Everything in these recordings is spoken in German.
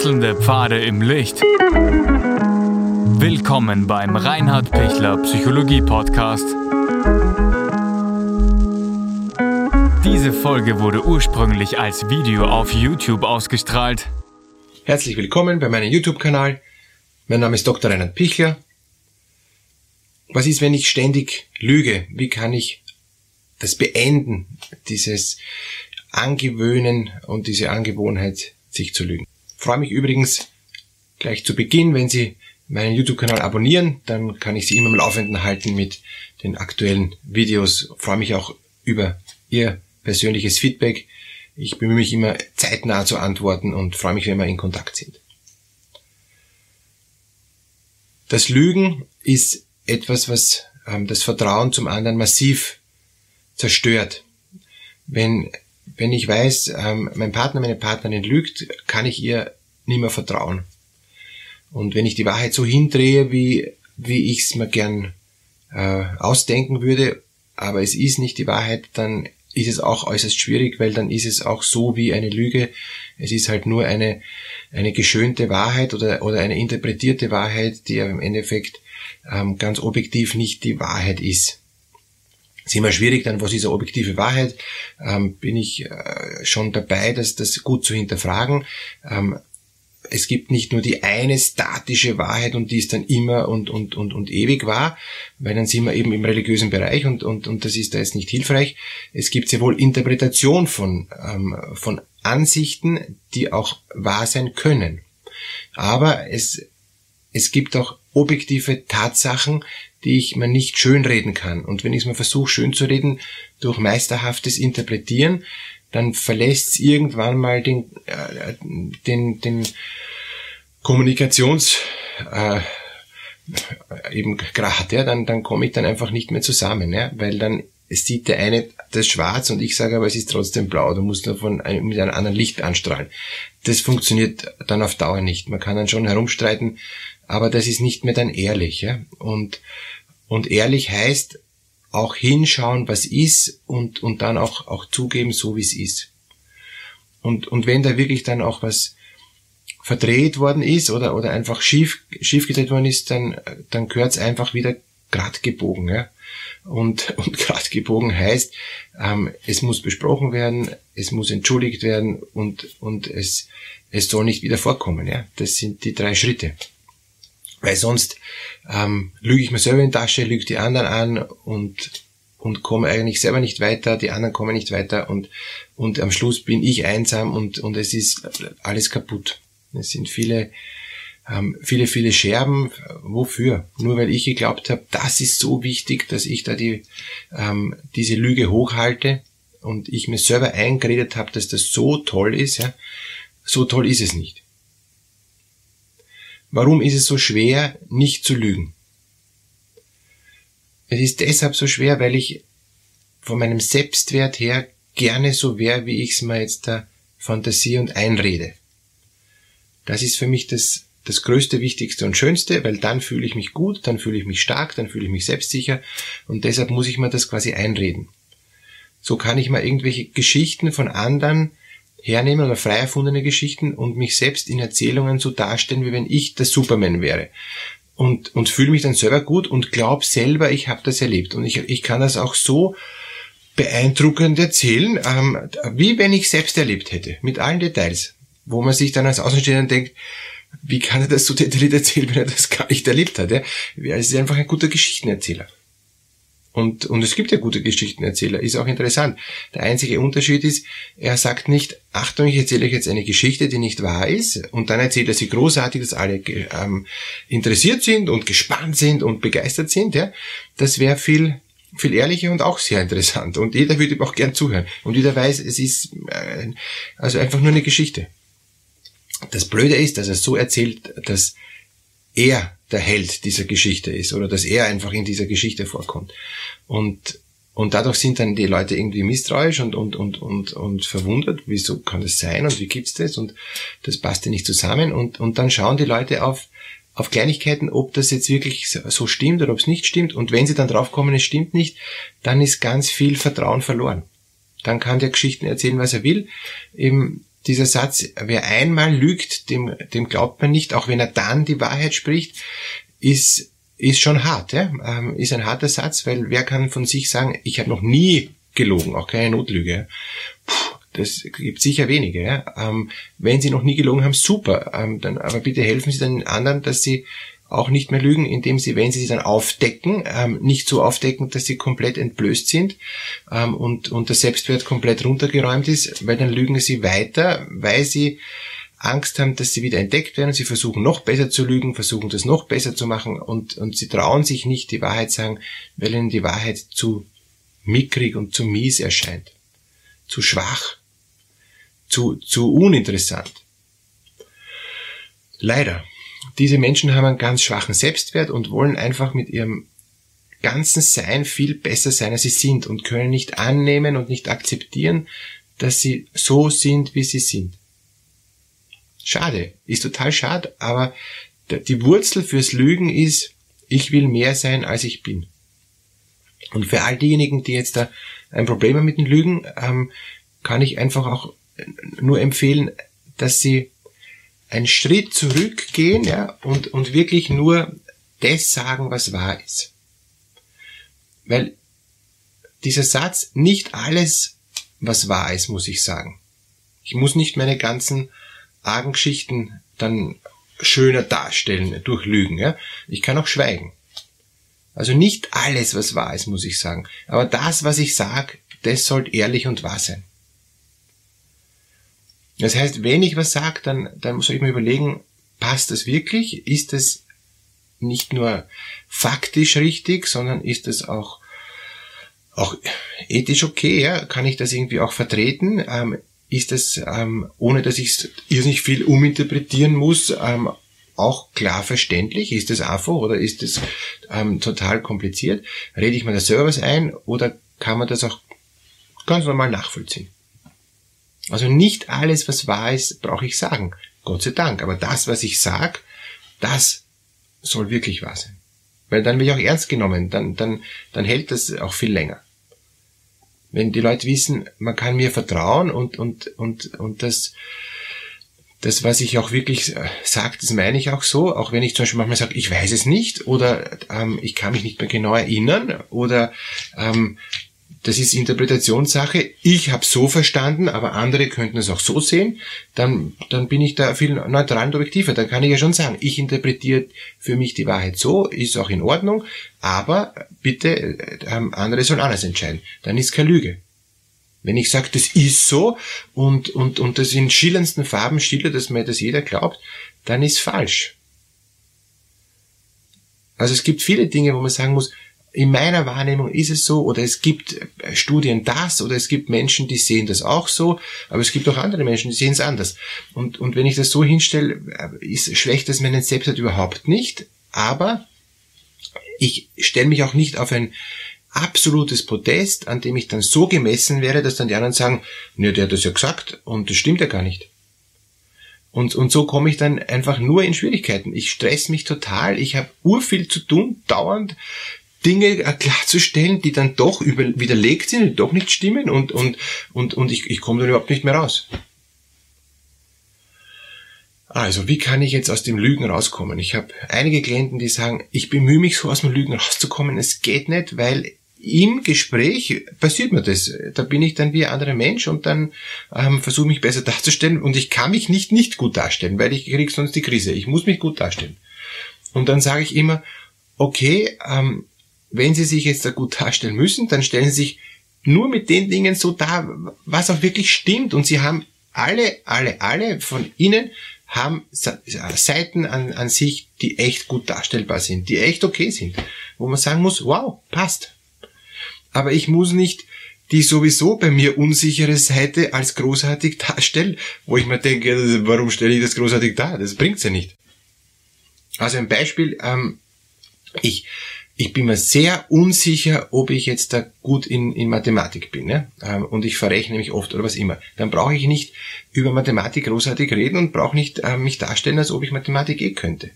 Wechselnde Pfade im Licht. Willkommen beim Reinhard Pichler Psychologie Podcast. Diese Folge wurde ursprünglich als Video auf YouTube ausgestrahlt. Herzlich willkommen bei meinem YouTube-Kanal. Mein Name ist Dr. Reinhard Pichler. Was ist, wenn ich ständig lüge? Wie kann ich das beenden, dieses Angewöhnen und diese Angewohnheit, sich zu lügen? Freue mich übrigens gleich zu Beginn, wenn Sie meinen YouTube-Kanal abonnieren, dann kann ich Sie immer im Laufenden halten mit den aktuellen Videos. Freue mich auch über Ihr persönliches Feedback. Ich bemühe mich immer zeitnah zu antworten und freue mich, wenn wir in Kontakt sind. Das Lügen ist etwas, was ähm, das Vertrauen zum anderen massiv zerstört. Wenn, wenn ich weiß, ähm, mein Partner, meine Partnerin lügt, kann ich ihr nicht mehr vertrauen. Und wenn ich die Wahrheit so hindrehe, wie, wie ich es mir gern äh, ausdenken würde, aber es ist nicht die Wahrheit, dann ist es auch äußerst schwierig, weil dann ist es auch so wie eine Lüge. Es ist halt nur eine, eine geschönte Wahrheit oder, oder eine interpretierte Wahrheit, die im Endeffekt ähm, ganz objektiv nicht die Wahrheit ist. Es ist immer schwierig dann, was ist eine objektive Wahrheit? Ähm, bin ich äh, schon dabei, das, das gut zu hinterfragen. Ähm, es gibt nicht nur die eine statische Wahrheit und die ist dann immer und, und, und, und ewig wahr, weil dann sind wir eben im religiösen Bereich und, und, und das ist da jetzt nicht hilfreich. Es gibt sehr wohl Interpretation von, ähm, von Ansichten, die auch wahr sein können. Aber es, es gibt auch objektive Tatsachen, die ich mir nicht schönreden kann. Und wenn ich es mir versuche schön zu reden durch meisterhaftes Interpretieren, dann verlässt es irgendwann mal den, äh, den, den Kommunikations äh, eben Grad, ja, dann, dann komme ich dann einfach nicht mehr zusammen, ja, weil dann sieht der eine das schwarz und ich sage aber, es ist trotzdem blau, du musst nur von einem, mit einem anderen Licht anstrahlen. Das funktioniert dann auf Dauer nicht. Man kann dann schon herumstreiten, aber das ist nicht mehr dann ehrlich, ja, und, und ehrlich heißt, auch hinschauen, was ist und, und dann auch, auch zugeben, so wie es ist. Und, und wenn da wirklich dann auch was verdreht worden ist oder, oder einfach schief, schief gedreht worden ist, dann, dann gehört es einfach wieder grad gebogen. Ja? Und, und grad gebogen heißt, ähm, es muss besprochen werden, es muss entschuldigt werden und, und es, es soll nicht wieder vorkommen. Ja? Das sind die drei Schritte. Weil sonst ähm, lüge ich mir selber in die Tasche, lüge die anderen an und, und komme eigentlich selber nicht weiter, die anderen kommen nicht weiter und, und am Schluss bin ich einsam und, und es ist alles kaputt. Es sind viele, ähm, viele, viele Scherben. Wofür? Nur weil ich geglaubt habe, das ist so wichtig, dass ich da die, ähm, diese Lüge hochhalte und ich mir selber eingeredet habe, dass das so toll ist. Ja? So toll ist es nicht. Warum ist es so schwer, nicht zu lügen? Es ist deshalb so schwer, weil ich von meinem Selbstwert her gerne so wäre, wie ich es mir jetzt da fantasiere und einrede. Das ist für mich das, das Größte, Wichtigste und Schönste, weil dann fühle ich mich gut, dann fühle ich mich stark, dann fühle ich mich selbstsicher und deshalb muss ich mir das quasi einreden. So kann ich mal irgendwelche Geschichten von anderen hernehmen oder frei erfundene Geschichten und mich selbst in Erzählungen so darstellen, wie wenn ich der Superman wäre. Und, und fühle mich dann selber gut und glaube selber, ich habe das erlebt. Und ich, ich kann das auch so beeindruckend erzählen, ähm, wie wenn ich selbst erlebt hätte, mit allen Details. Wo man sich dann als Außenstehender denkt, wie kann er das so detailliert erzählen, wenn er das gar nicht erlebt hat? Ja? Es ist einfach ein guter Geschichtenerzähler. Und, und es gibt ja gute Geschichtenerzähler, ist auch interessant. Der einzige Unterschied ist, er sagt nicht, Achtung, ich erzähle euch jetzt eine Geschichte, die nicht wahr ist, und dann erzählt er sie großartig, dass alle ähm, interessiert sind und gespannt sind und begeistert sind. Ja? Das wäre viel, viel ehrlicher und auch sehr interessant. Und jeder würde ihm auch gern zuhören. Und jeder weiß, es ist äh, also einfach nur eine Geschichte. Das Blöde ist, dass er so erzählt, dass er der Held dieser Geschichte ist oder dass er einfach in dieser Geschichte vorkommt. Und, und dadurch sind dann die Leute irgendwie misstrauisch und, und, und, und, und verwundert, wieso kann das sein und wie gibt's das und das passt ja nicht zusammen und, und dann schauen die Leute auf, auf Kleinigkeiten, ob das jetzt wirklich so stimmt oder ob es nicht stimmt und wenn sie dann draufkommen, es stimmt nicht, dann ist ganz viel Vertrauen verloren. Dann kann der Geschichten erzählen, was er will. Eben dieser Satz, wer einmal lügt, dem, dem glaubt man nicht, auch wenn er dann die Wahrheit spricht, ist, ist schon hart, ja? Ähm, ist ein harter Satz, weil wer kann von sich sagen, ich habe noch nie gelogen, auch keine Notlüge. Puh, das gibt sicher wenige. Ja? Ähm, wenn Sie noch nie gelogen haben, super. Ähm, dann, aber bitte helfen Sie den anderen, dass Sie auch nicht mehr lügen, indem sie, wenn sie sie dann aufdecken, ähm, nicht so aufdecken, dass sie komplett entblößt sind ähm, und, und der Selbstwert komplett runtergeräumt ist, weil dann lügen sie weiter, weil sie Angst haben, dass sie wieder entdeckt werden. Sie versuchen noch besser zu lügen, versuchen das noch besser zu machen und, und sie trauen sich nicht die Wahrheit sagen, weil ihnen die Wahrheit zu mickrig und zu mies erscheint, zu schwach, zu, zu uninteressant. Leider diese Menschen haben einen ganz schwachen Selbstwert und wollen einfach mit ihrem ganzen Sein viel besser sein, als sie sind und können nicht annehmen und nicht akzeptieren, dass sie so sind, wie sie sind. Schade, ist total schade, aber die Wurzel fürs Lügen ist, ich will mehr sein, als ich bin. Und für all diejenigen, die jetzt da ein Problem haben mit dem Lügen, ähm, kann ich einfach auch nur empfehlen, dass sie einen Schritt zurückgehen ja, und, und wirklich nur das sagen, was wahr ist. Weil dieser Satz, nicht alles, was wahr ist, muss ich sagen. Ich muss nicht meine ganzen argen Geschichten dann schöner darstellen durch Lügen. Ja? Ich kann auch schweigen. Also nicht alles, was wahr ist, muss ich sagen. Aber das, was ich sage, das soll ehrlich und wahr sein. Das heißt, wenn ich was sage, dann, dann muss ich mir überlegen, passt das wirklich? Ist das nicht nur faktisch richtig, sondern ist das auch, auch ethisch okay? Ja? Kann ich das irgendwie auch vertreten? Ähm, ist das, ähm, ohne dass ich irrsinnig viel uminterpretieren muss, ähm, auch klar verständlich? Ist das einfach oder ist das ähm, total kompliziert? Rede ich mir da selber ein oder kann man das auch ganz normal nachvollziehen? Also nicht alles, was wahr ist, brauche ich sagen. Gott sei Dank. Aber das, was ich sag, das soll wirklich wahr sein. Weil dann bin ich auch ernst genommen. Dann, dann, dann hält das auch viel länger. Wenn die Leute wissen, man kann mir vertrauen und, und, und, und das, das, was ich auch wirklich äh, sage, das meine ich auch so, auch wenn ich zum Beispiel manchmal sage, ich weiß es nicht oder ähm, ich kann mich nicht mehr genau erinnern oder ähm, das ist Interpretationssache. Ich habe so verstanden, aber andere könnten es auch so sehen. Dann, dann bin ich da viel neutral und objektiver. Dann kann ich ja schon sagen, ich interpretiere für mich die Wahrheit so, ist auch in Ordnung, aber bitte, äh, andere sollen anders entscheiden. Dann ist keine Lüge. Wenn ich sage, das ist so und, und, und das in schillerndsten Farben schildert, dass mir das jeder glaubt, dann ist falsch. Also es gibt viele Dinge, wo man sagen muss, in meiner Wahrnehmung ist es so, oder es gibt äh, Studien das, oder es gibt Menschen, die sehen das auch so, aber es gibt auch andere Menschen, die sehen es anders. Und, und wenn ich das so hinstelle, äh, ist schlecht das meinen Selbstwert überhaupt nicht, aber ich stelle mich auch nicht auf ein absolutes Podest, an dem ich dann so gemessen wäre, dass dann die anderen sagen, ne, der hat das ja gesagt und das stimmt ja gar nicht. Und, und so komme ich dann einfach nur in Schwierigkeiten. Ich stress mich total, ich habe urviel zu tun, dauernd. Dinge klarzustellen, die dann doch über, widerlegt sind, die doch nicht stimmen und, und, und, und ich, ich komme dann überhaupt nicht mehr raus. Also, wie kann ich jetzt aus dem Lügen rauskommen? Ich habe einige Klienten, die sagen, ich bemühe mich so aus dem Lügen rauszukommen. Es geht nicht, weil im Gespräch passiert mir das. Da bin ich dann wie ein anderer Mensch und dann ähm, versuche mich besser darzustellen und ich kann mich nicht nicht gut darstellen, weil ich krieg sonst die Krise. Ich muss mich gut darstellen. Und dann sage ich immer, okay, ähm, wenn Sie sich jetzt da gut darstellen müssen, dann stellen Sie sich nur mit den Dingen so dar, was auch wirklich stimmt. Und Sie haben alle, alle, alle von Ihnen haben Seiten an, an sich, die echt gut darstellbar sind, die echt okay sind, wo man sagen muss, wow, passt. Aber ich muss nicht die sowieso bei mir unsichere Seite als großartig darstellen, wo ich mir denke, warum stelle ich das großartig dar? Das bringt's ja nicht. Also ein Beispiel, ähm, ich ich bin mir sehr unsicher, ob ich jetzt da gut in, in Mathematik bin. Ne? Und ich verrechne mich oft oder was immer. Dann brauche ich nicht über Mathematik großartig reden und brauche nicht äh, mich darstellen, als ob ich Mathematik eh könnte.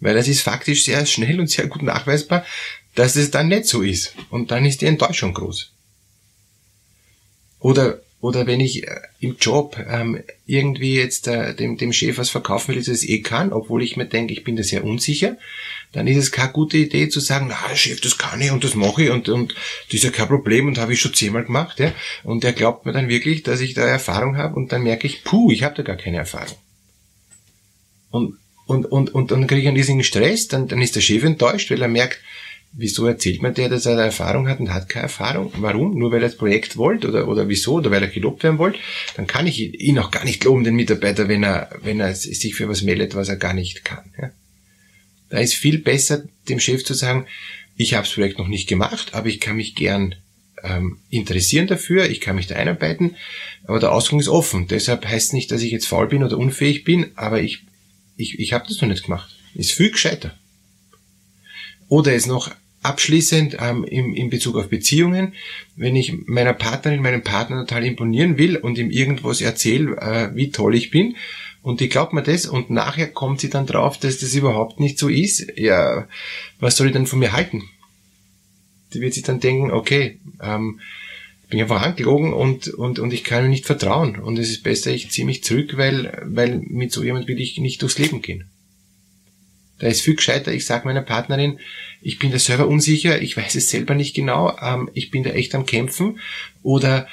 Weil das ist faktisch sehr schnell und sehr gut nachweisbar, dass es dann nicht so ist. Und dann ist die Enttäuschung groß. Oder oder wenn ich äh, im Job ähm, irgendwie jetzt äh, dem, dem Chef was verkaufen will, dass es eh kann, obwohl ich mir denke, ich bin da sehr unsicher, dann ist es keine gute Idee zu sagen, na Chef, das kann ich und das mache ich und, und das ist ja kein Problem und habe ich schon zehnmal gemacht. Ja? Und er glaubt mir dann wirklich, dass ich da Erfahrung habe und dann merke ich, puh, ich habe da gar keine Erfahrung. Und, und, und, und dann kriege ich einen riesigen Stress, dann, dann ist der Chef enttäuscht, weil er merkt, Wieso erzählt man der, dass er Erfahrung hat und hat keine Erfahrung? Warum? Nur weil er das Projekt wollte oder, oder wieso? Oder weil er gelobt werden wollte? Dann kann ich ihn auch gar nicht loben, den Mitarbeiter, wenn er, wenn er sich für was meldet, was er gar nicht kann. Ja? Da ist viel besser, dem Chef zu sagen, ich habe das Projekt noch nicht gemacht, aber ich kann mich gern ähm, interessieren dafür, ich kann mich da einarbeiten, aber der Ausgang ist offen. Deshalb heißt nicht, dass ich jetzt faul bin oder unfähig bin, aber ich, ich, ich habe das noch nicht gemacht. Ist viel gescheiter. Oder es noch abschließend ähm, in, in Bezug auf Beziehungen, wenn ich meiner Partnerin, meinem Partner total imponieren will und ihm irgendwas erzähle, äh, wie toll ich bin, und die glaubt mir das und nachher kommt sie dann drauf, dass das überhaupt nicht so ist, ja, was soll ich denn von mir halten? Die wird sich dann denken, okay, ähm, bin einfach angelogen und, und, und ich kann mir nicht vertrauen. Und es ist besser, ich ziehe mich zurück, weil, weil mit so jemand will ich nicht durchs Leben gehen. Da ist viel gescheiter, ich sage meiner Partnerin, ich bin da selber unsicher, ich weiß es selber nicht genau, ähm, ich bin da echt am Kämpfen oder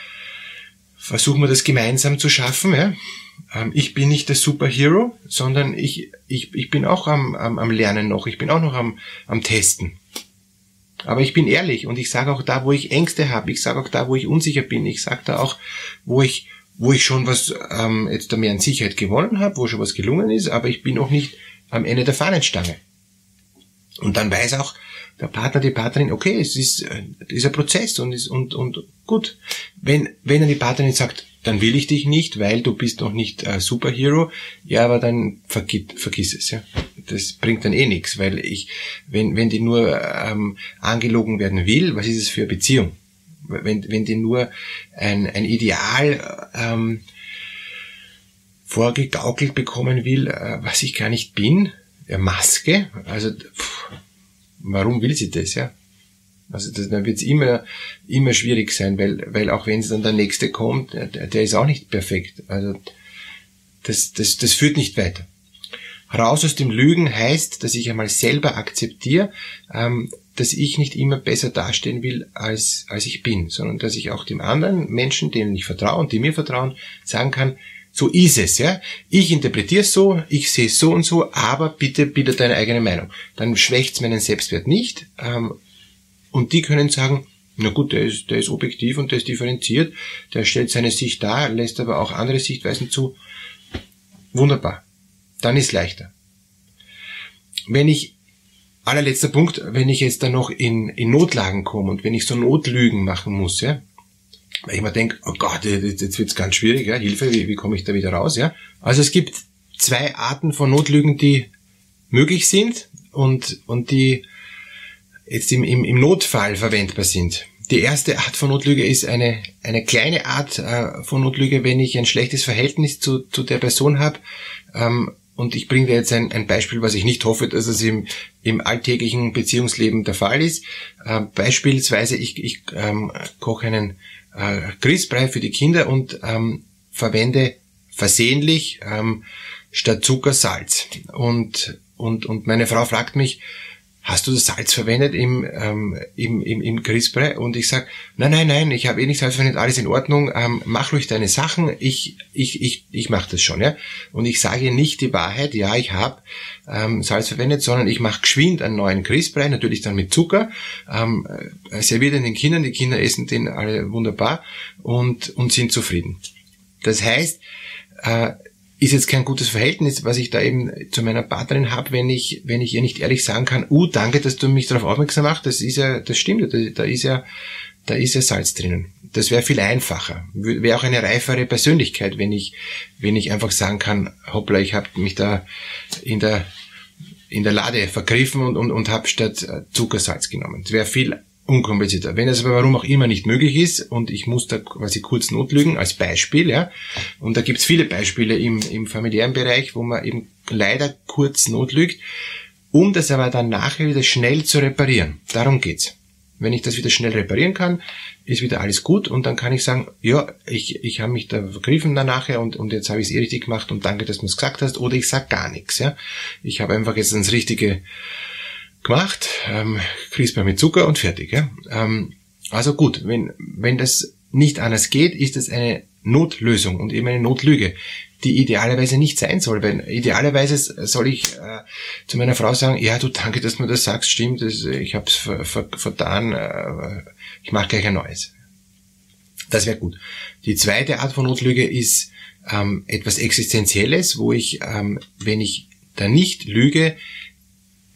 versuchen wir das gemeinsam zu schaffen. Ja? Ähm, ich bin nicht der Superhero, sondern ich, ich, ich bin auch am, am, am Lernen noch, ich bin auch noch am, am Testen. Aber ich bin ehrlich und ich sage auch da, wo ich Ängste habe, ich sage auch da, wo ich unsicher bin, ich sage da auch, wo ich, wo ich schon was ähm, jetzt da mehr an Sicherheit gewonnen habe, wo schon was gelungen ist, aber ich bin auch nicht am Ende der Fahnenstange. Und dann weiß auch der Partner, die Partnerin, okay, es ist, äh, ist ein Prozess und, ist, und, und gut. Wenn, wenn dann die Partnerin sagt, dann will ich dich nicht, weil du bist noch nicht äh, Superhero, ja, aber dann vergiss, vergiss es, ja. Das bringt dann eh nichts, weil ich, wenn, wenn die nur ähm, angelogen werden will, was ist es für eine Beziehung? Wenn, wenn die nur ein, ein Ideal ähm, vorgegaukelt bekommen will, äh, was ich gar nicht bin, ja, Maske, also pff, warum will sie das, ja? Also das, dann wird es immer, immer schwierig sein, weil, weil auch wenn es dann der nächste kommt, der, der ist auch nicht perfekt. Also das, das, das führt nicht weiter. Raus aus dem Lügen heißt, dass ich einmal selber akzeptiere, ähm, dass ich nicht immer besser dastehen will, als, als ich bin, sondern dass ich auch dem anderen Menschen, denen ich vertraue und die mir vertrauen, sagen kann, so ist es, ja. Ich interpretiere es so, ich sehe es so und so, aber bitte bitte deine eigene Meinung. Dann schwächt es meinen Selbstwert nicht. Ähm, und die können sagen, na gut, der ist, der ist objektiv und der ist differenziert, der stellt seine Sicht dar, lässt aber auch andere Sichtweisen zu. Wunderbar. Dann ist leichter. Wenn ich, allerletzter Punkt, wenn ich jetzt dann noch in, in Notlagen komme und wenn ich so Notlügen machen muss, ja, weil ich mir denke, oh Gott, jetzt wird's ganz schwierig, ja, Hilfe, wie, wie komme ich da wieder raus, ja. Also es gibt zwei Arten von Notlügen, die möglich sind und, und die jetzt im, im, im Notfall verwendbar sind. Die erste Art von Notlüge ist eine, eine kleine Art äh, von Notlüge, wenn ich ein schlechtes Verhältnis zu, zu der Person habe. Ähm, und ich bringe dir jetzt ein, ein Beispiel, was ich nicht hoffe, dass es im, im alltäglichen Beziehungsleben der Fall ist. Äh, beispielsweise, ich, ich ähm, koche einen äh, Grießbrei für die Kinder und ähm, verwende versehentlich ähm, statt Zucker Salz. Und, und, und meine Frau fragt mich, hast du das Salz verwendet im, ähm, im, im, im Grießbrei? Und ich sag, nein, nein, nein, ich habe eh nicht Salz verwendet, alles in Ordnung, ähm, mach ruhig deine Sachen, ich, ich, ich, ich mache das schon. ja. Und ich sage nicht die Wahrheit, ja, ich habe ähm, Salz verwendet, sondern ich mache geschwind einen neuen Grießbrei, natürlich dann mit Zucker, ähm, äh, serviere den Kindern, die Kinder essen den alle wunderbar und, und sind zufrieden. Das heißt, äh, ist jetzt kein gutes Verhältnis, was ich da eben zu meiner Partnerin habe, wenn ich, wenn ich ihr nicht ehrlich sagen kann, uh, danke, dass du mich darauf aufmerksam machst, das ist ja, das stimmt, da, da ist ja, da ist ja Salz drinnen. Das wäre viel einfacher. Wäre auch eine reifere Persönlichkeit, wenn ich, wenn ich einfach sagen kann, hoppla, ich habe mich da in der in der Lade vergriffen und, und, und habe statt Zuckersalz genommen. Das wäre viel unkomplizierter. Wenn es aber warum auch immer nicht möglich ist und ich muss da quasi kurz notlügen als Beispiel, ja, und da gibt's viele Beispiele im, im familiären Bereich, wo man eben leider kurz notlügt, um das aber dann nachher wieder schnell zu reparieren. Darum geht's. Wenn ich das wieder schnell reparieren kann, ist wieder alles gut und dann kann ich sagen, ja, ich, ich habe mich da vergriffen dann nachher und, und jetzt habe ich es eh richtig gemacht und danke, dass du es gesagt hast. Oder ich sag gar nichts. Ja? Ich habe einfach jetzt das Richtige gemacht, ähm, CRISPR mit Zucker und fertig. Ja? Ähm, also gut, wenn, wenn das nicht anders geht, ist es eine Notlösung und eben eine Notlüge, die idealerweise nicht sein soll. Weil idealerweise soll ich äh, zu meiner Frau sagen, ja, du danke, dass du mir das sagst, stimmt, das, ich habe es ver, ver, vertan, äh, ich mache gleich ein neues. Das wäre gut. Die zweite Art von Notlüge ist ähm, etwas Existenzielles, wo ich, ähm, wenn ich da nicht lüge,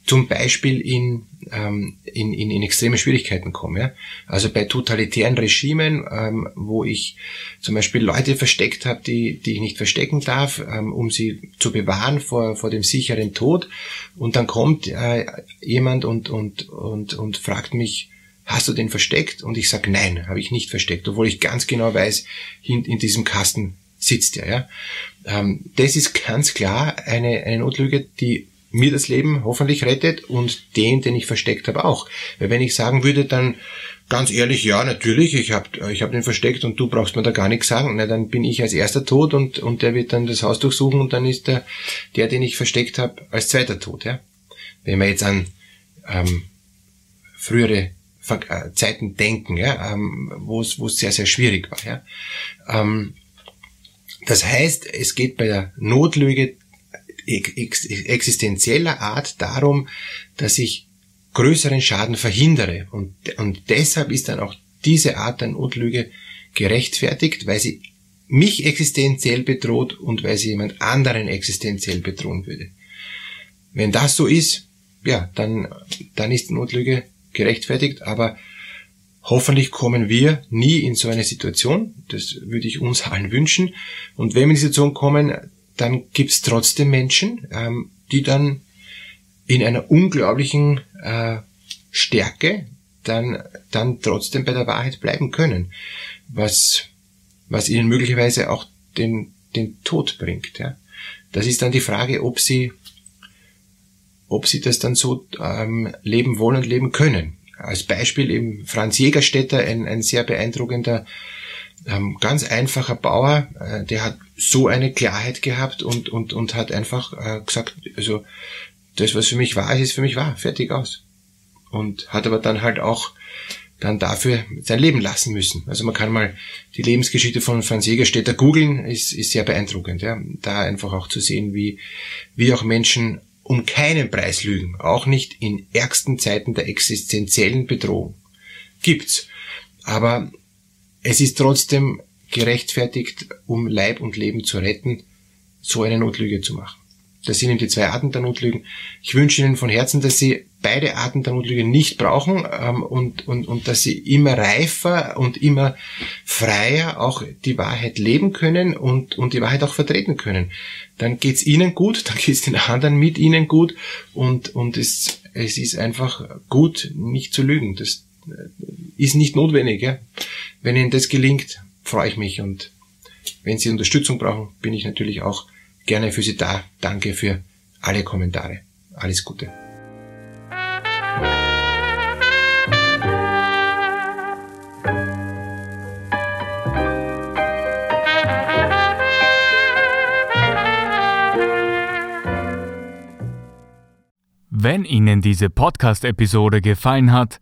zum Beispiel in, ähm, in, in, in extreme Schwierigkeiten komme. Ja? Also bei totalitären Regimen, ähm, wo ich zum Beispiel Leute versteckt habe, die, die ich nicht verstecken darf, ähm, um sie zu bewahren vor, vor dem sicheren Tod. Und dann kommt äh, jemand und, und, und, und fragt mich, hast du den versteckt? Und ich sage, nein, habe ich nicht versteckt, obwohl ich ganz genau weiß, in, in diesem Kasten sitzt er. Ja? Ähm, das ist ganz klar eine, eine Notlüge, die mir das Leben hoffentlich rettet und den, den ich versteckt habe, auch. Weil wenn ich sagen würde, dann ganz ehrlich, ja, natürlich, ich habe ich hab den versteckt und du brauchst mir da gar nichts sagen, na, dann bin ich als erster tot und, und der wird dann das Haus durchsuchen und dann ist der, der den ich versteckt habe, als zweiter tot. Ja? Wenn wir jetzt an ähm, frühere äh, Zeiten denken, ja, ähm, wo es sehr, sehr schwierig war. Ja? Ähm, das heißt, es geht bei der Notlüge existenzieller Art darum, dass ich größeren Schaden verhindere. Und, und deshalb ist dann auch diese Art der Notlüge gerechtfertigt, weil sie mich existenziell bedroht und weil sie jemand anderen existenziell bedrohen würde. Wenn das so ist, ja, dann, dann ist die Notlüge gerechtfertigt, aber hoffentlich kommen wir nie in so eine Situation. Das würde ich uns allen wünschen. Und wenn wir in die Situation kommen, dann gibt's trotzdem Menschen, ähm, die dann in einer unglaublichen äh, Stärke dann, dann trotzdem bei der Wahrheit bleiben können, was, was ihnen möglicherweise auch den, den Tod bringt. Ja. Das ist dann die Frage, ob sie, ob sie das dann so ähm, leben wollen und leben können. Als Beispiel eben Franz Jägerstätter, ein, ein sehr beeindruckender ähm, ganz einfacher Bauer, äh, der hat so eine Klarheit gehabt und, und, und hat einfach äh, gesagt, also das, was für mich ist, ist für mich wahr, fertig aus. Und hat aber dann halt auch dann dafür sein Leben lassen müssen. Also man kann mal die Lebensgeschichte von Franz Jägerstätter googeln, ist, ist sehr beeindruckend. Ja. Da einfach auch zu sehen, wie, wie auch Menschen um keinen Preis lügen, auch nicht in ärgsten Zeiten der existenziellen Bedrohung. Gibt's. Aber es ist trotzdem gerechtfertigt, um Leib und Leben zu retten, so eine Notlüge zu machen. Das sind eben die zwei Arten der Notlügen. Ich wünsche Ihnen von Herzen, dass Sie beide Arten der Notlüge nicht brauchen ähm, und, und, und dass Sie immer reifer und immer freier auch die Wahrheit leben können und, und die Wahrheit auch vertreten können. Dann geht's Ihnen gut, dann geht's den anderen mit Ihnen gut und, und es, es ist einfach gut, nicht zu lügen. Das ist nicht notwendig. Ja? Wenn Ihnen das gelingt, freue ich mich und wenn Sie Unterstützung brauchen, bin ich natürlich auch gerne für Sie da. Danke für alle Kommentare. Alles Gute. Wenn Ihnen diese Podcast-Episode gefallen hat,